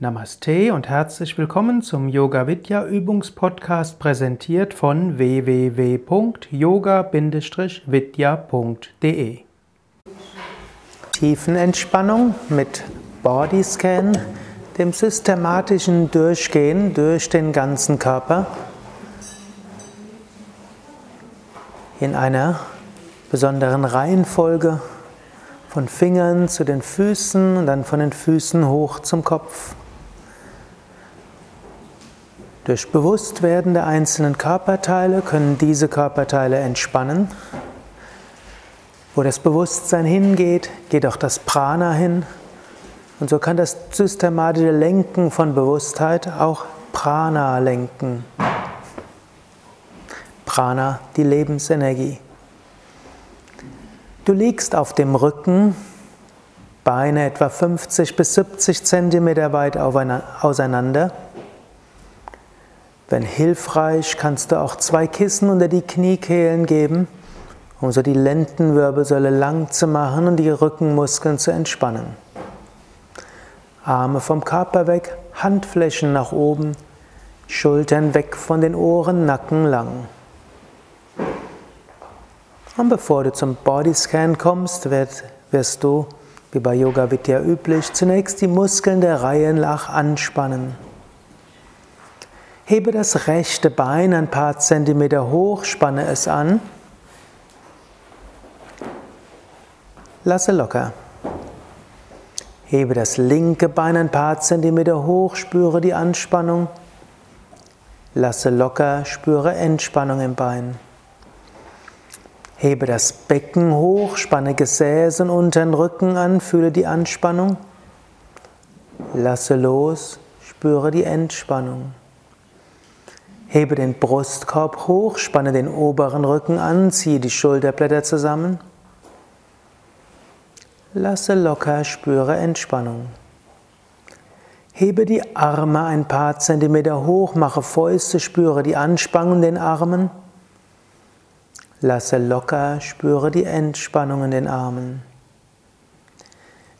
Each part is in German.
Namaste und herzlich willkommen zum Yoga Vidya Übungspodcast präsentiert von www.yoga-vidya.de. Tiefenentspannung mit Bodyscan, dem systematischen Durchgehen durch den ganzen Körper in einer besonderen Reihenfolge von Fingern zu den Füßen und dann von den Füßen hoch zum Kopf. Durch Bewusstwerden der einzelnen Körperteile können diese Körperteile entspannen. Wo das Bewusstsein hingeht, geht auch das Prana hin. Und so kann das systematische Lenken von Bewusstheit auch Prana lenken. Prana, die Lebensenergie. Du liegst auf dem Rücken, Beine etwa 50 bis 70 Zentimeter weit auseinander. Wenn hilfreich, kannst du auch zwei Kissen unter die Kniekehlen geben, um so die Lendenwirbelsäule lang zu machen und die Rückenmuskeln zu entspannen. Arme vom Körper weg, Handflächen nach oben, Schultern weg von den Ohren, Nacken lang. Und bevor du zum Bodyscan kommst, wirst du, wie bei Yoga Vidya üblich, zunächst die Muskeln der Reihe nach anspannen. Hebe das rechte Bein ein paar Zentimeter hoch, spanne es an. Lasse locker. Hebe das linke Bein ein paar Zentimeter hoch, spüre die Anspannung. Lasse locker, spüre Entspannung im Bein. Hebe das Becken hoch, spanne Gesäß und unteren Rücken an, fühle die Anspannung. Lasse los, spüre die Entspannung. Hebe den Brustkorb hoch, spanne den oberen Rücken an, ziehe die Schulterblätter zusammen. Lasse locker, spüre Entspannung. Hebe die Arme ein paar Zentimeter hoch, mache Fäuste, spüre die Anspannung in den Armen. Lasse locker, spüre die Entspannung in den Armen.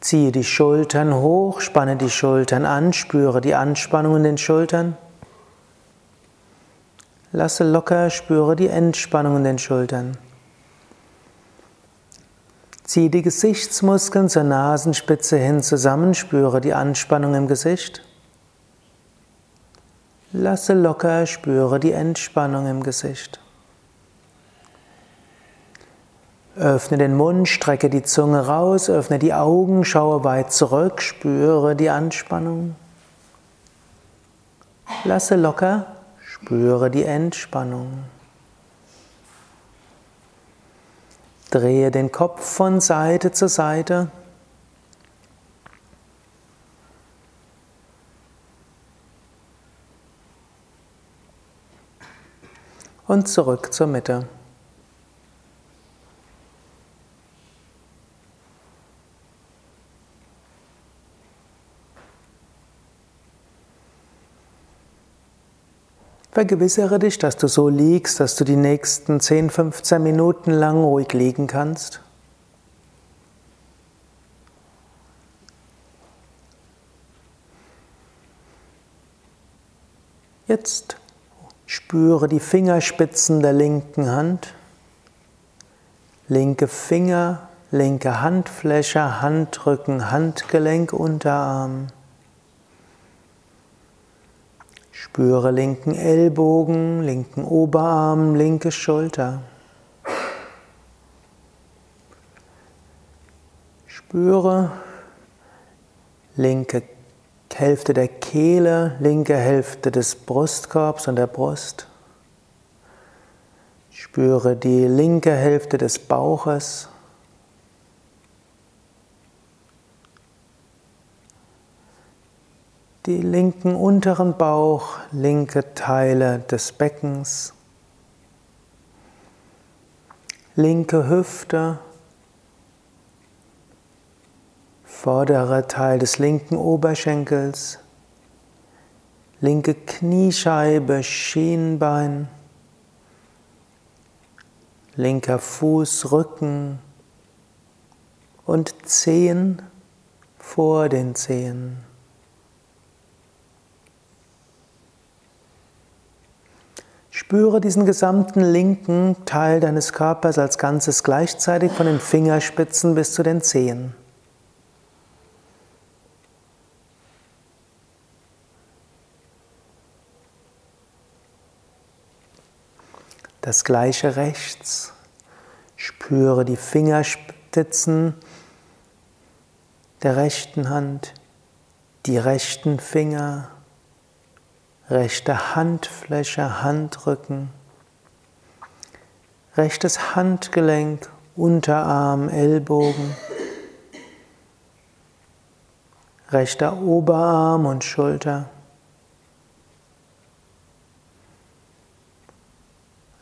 Ziehe die Schultern hoch, spanne die Schultern an, spüre die Anspannung in den Schultern. Lasse locker, spüre die Entspannung in den Schultern. Ziehe die Gesichtsmuskeln zur Nasenspitze hin zusammen, spüre die Anspannung im Gesicht. Lasse locker, spüre die Entspannung im Gesicht. Öffne den Mund, strecke die Zunge raus, öffne die Augen, schaue weit zurück, spüre die Anspannung. Lasse locker, Spüre die Entspannung. Drehe den Kopf von Seite zu Seite. Und zurück zur Mitte. Vergewissere dich, dass du so liegst, dass du die nächsten 10, 15 Minuten lang ruhig liegen kannst. Jetzt spüre die Fingerspitzen der linken Hand, linke Finger, linke Handfläche, Handrücken, Handgelenk, Unterarm. Spüre linken Ellbogen, linken Oberarm, linke Schulter. Spüre linke Hälfte der Kehle, linke Hälfte des Brustkorbs und der Brust. Spüre die linke Hälfte des Bauches. Die linken unteren Bauch, linke Teile des Beckens, linke Hüfte, vorderer Teil des linken Oberschenkels, linke Kniescheibe, Schienbein, linker Fuß, Rücken. Und Zehen vor den Zehen. Spüre diesen gesamten linken Teil deines Körpers als Ganzes gleichzeitig von den Fingerspitzen bis zu den Zehen. Das gleiche rechts. Spüre die Fingerspitzen der rechten Hand, die rechten Finger, rechte Handfläche, Handrücken, rechtes Handgelenk, Unterarm, Ellbogen, rechter Oberarm und Schulter.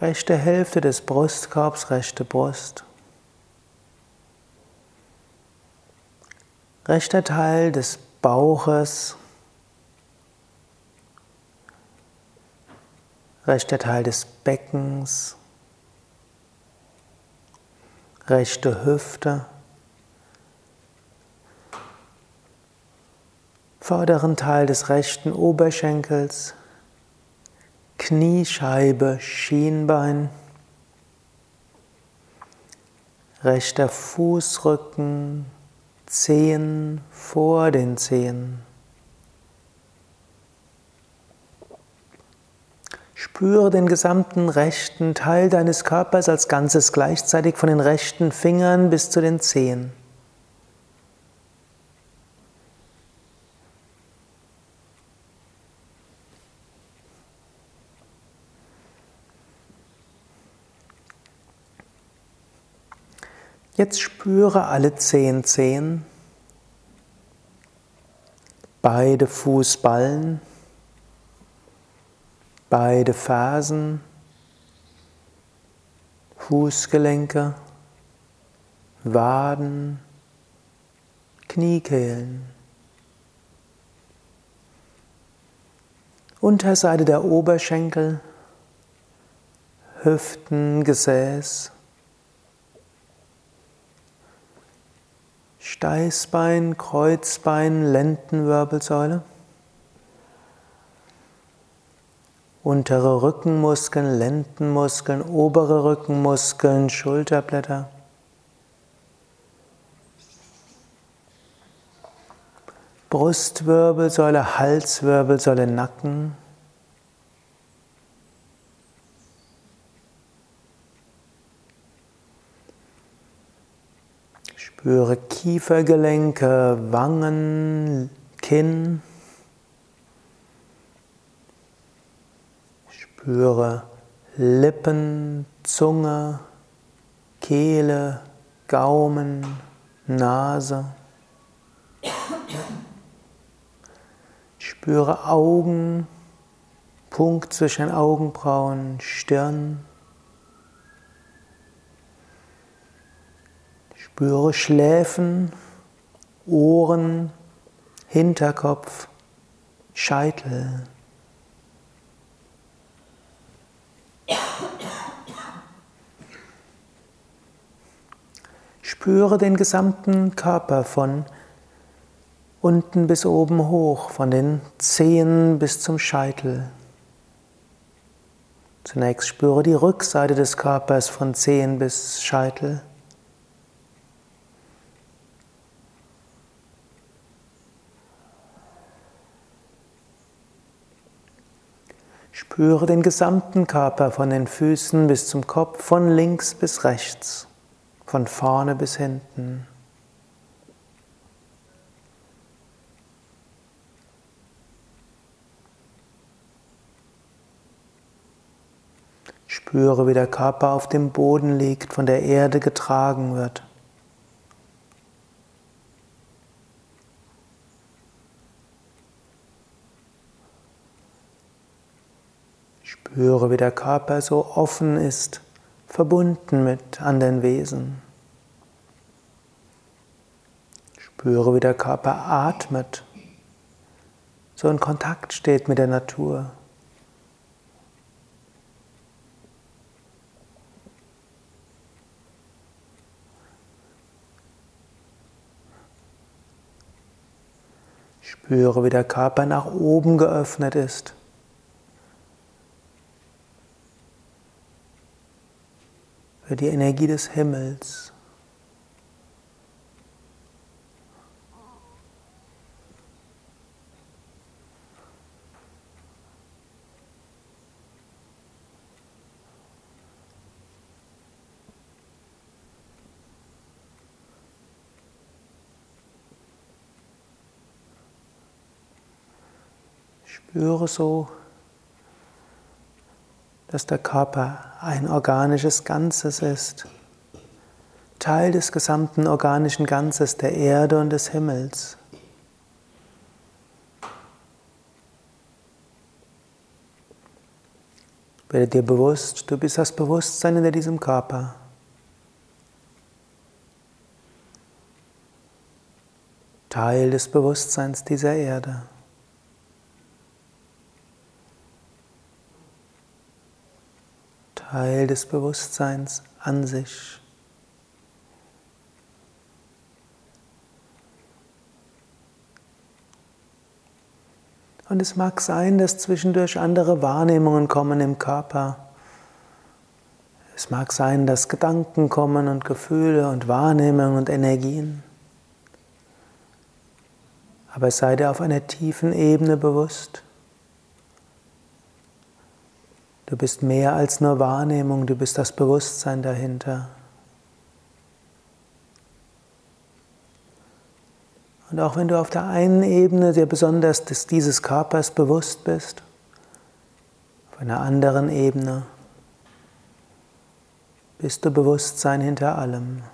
Rechte Hälfte des Brustkorbs, rechte Brust. Rechter Teil des Bauches. Rechter Teil des Beckens. Rechte Hüfte. Vorderen Teil des rechten Oberschenkels. Kniescheibe, Schienbein, rechter Fußrücken, Zehen vor den Zehen. Spüre den gesamten rechten Teil deines Körpers als Ganzes gleichzeitig von den rechten Fingern bis zu den Zehen. Jetzt spüre alle zehn Zehen, beide Fußballen, beide Fersen, Fußgelenke, Waden, Kniekehlen. Unterseite der Oberschenkel, Hüften, Gesäß, Steißbein, Kreuzbein, Lendenwirbelsäule. Untere Rückenmuskeln, Lendenmuskeln, obere Rückenmuskeln, Schulterblätter. Brustwirbelsäule, Halswirbelsäule, Nacken. Spüre Kiefergelenke, Wangen, Kinn. Spüre Lippen, Zunge, Kehle, Gaumen, Nase. Spüre Augen, Punkt zwischen Augenbrauen, Stirn. Spüre Schläfen, Ohren, Hinterkopf, Scheitel. Spüre den gesamten Körper von unten bis oben hoch, von den Zehen bis zum Scheitel. Zunächst spüre die Rückseite des Körpers von Zehen bis Scheitel. Spüre den gesamten Körper von den Füßen bis zum Kopf, von links bis rechts, von vorne bis hinten. Spüre, wie der Körper auf dem Boden liegt, von der Erde getragen wird. Spüre, wie der Körper so offen ist, verbunden mit anderen Wesen. Spüre, wie der Körper atmet, so in Kontakt steht mit der Natur. Spüre, wie der Körper nach oben geöffnet ist für die Energie des Himmels. Spüre so, dass der Körper ein organisches Ganzes ist, Teil des gesamten organischen Ganzes der Erde und des Himmels. Werde dir bewusst, du bist das Bewusstsein in diesem Körper. Teil des Bewusstseins dieser Erde. Teil des Bewusstseins an sich. Und es mag sein, dass zwischendurch andere Wahrnehmungen kommen im Körper. Es mag sein, dass Gedanken kommen und Gefühle und Wahrnehmungen und Energien. Aber sei dir auf einer tiefen Ebene bewusst, Du bist mehr als nur Wahrnehmung, du bist das Bewusstsein dahinter. Und auch wenn du auf der einen Ebene dir besonders des, dieses Körpers bewusst bist, auf einer anderen Ebene bist du Bewusstsein hinter allem.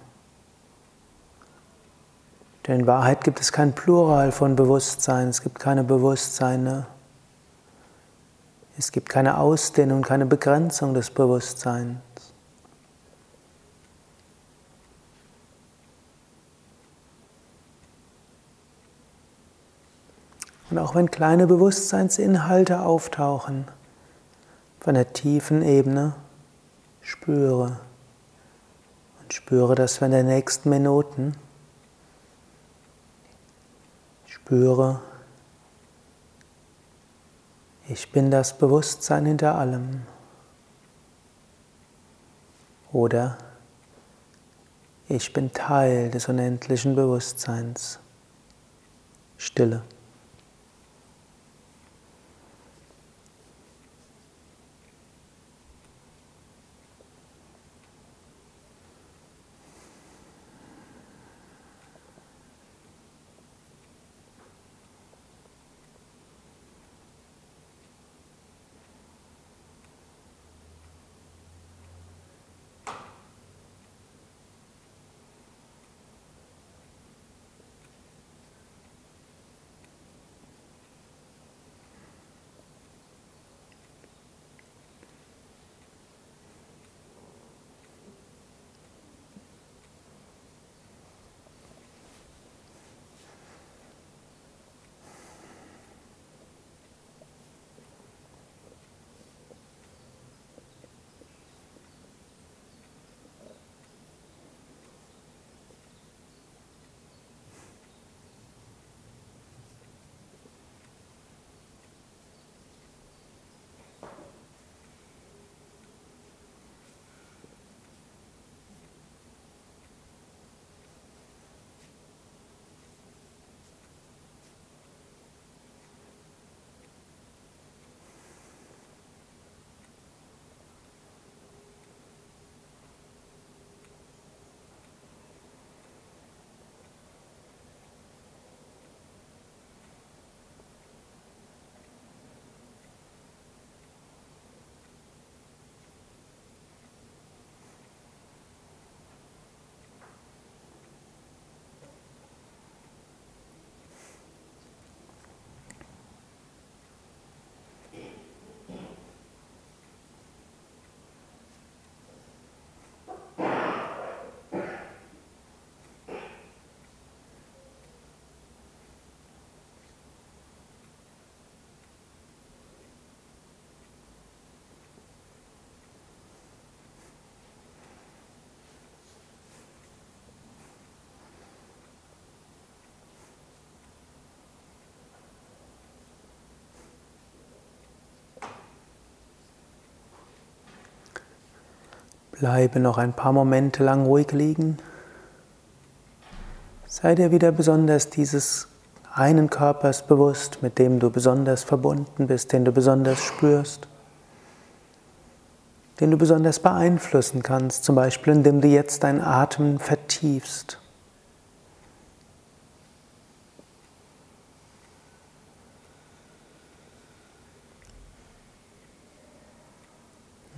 Denn in Wahrheit gibt es kein Plural von Bewusstsein, es gibt keine Bewusstseine. Es gibt keine Ausdehnung, keine Begrenzung des Bewusstseins. Und auch wenn kleine Bewusstseinsinhalte auftauchen, von der tiefen Ebene, spüre. Und spüre das in den nächsten Minuten. Spüre, ich bin das Bewusstsein hinter allem. Oder ich bin Teil des unendlichen Bewusstseins. Stille. Bleibe noch ein paar Momente lang ruhig liegen. Sei dir wieder besonders dieses einen Körpers bewusst, mit dem du besonders verbunden bist, den du besonders spürst, den du besonders beeinflussen kannst, zum Beispiel indem du jetzt deinen Atem vertiefst.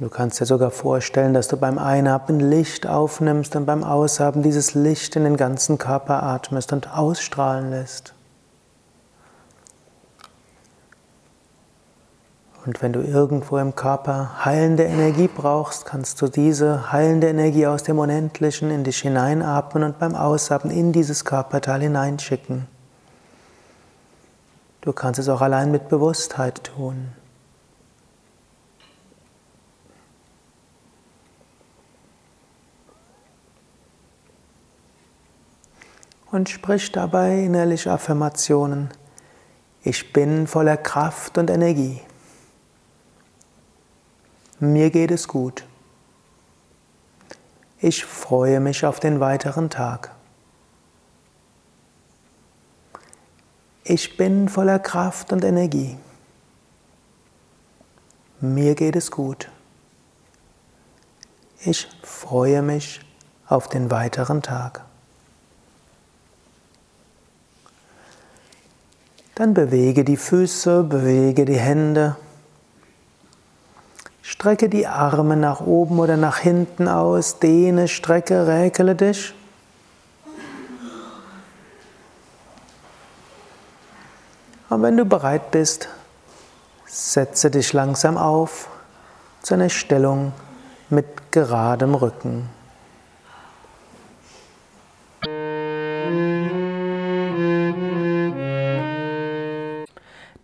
Du kannst dir sogar vorstellen, dass du beim Einatmen Licht aufnimmst und beim Ausatmen dieses Licht in den ganzen Körper atmest und ausstrahlen lässt. Und wenn du irgendwo im Körper heilende Energie brauchst, kannst du diese heilende Energie aus dem Unendlichen in dich hineinatmen und beim Ausatmen in dieses Körperteil hineinschicken. Du kannst es auch allein mit Bewusstheit tun. Und sprich dabei innerlich Affirmationen. Ich bin voller Kraft und Energie. Mir geht es gut. Ich freue mich auf den weiteren Tag. Ich bin voller Kraft und Energie. Mir geht es gut. Ich freue mich auf den weiteren Tag. Dann bewege die Füße, bewege die Hände. Strecke die Arme nach oben oder nach hinten aus, dehne, strecke, räkele dich. Und wenn du bereit bist, setze dich langsam auf zu einer Stellung mit geradem Rücken.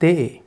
day.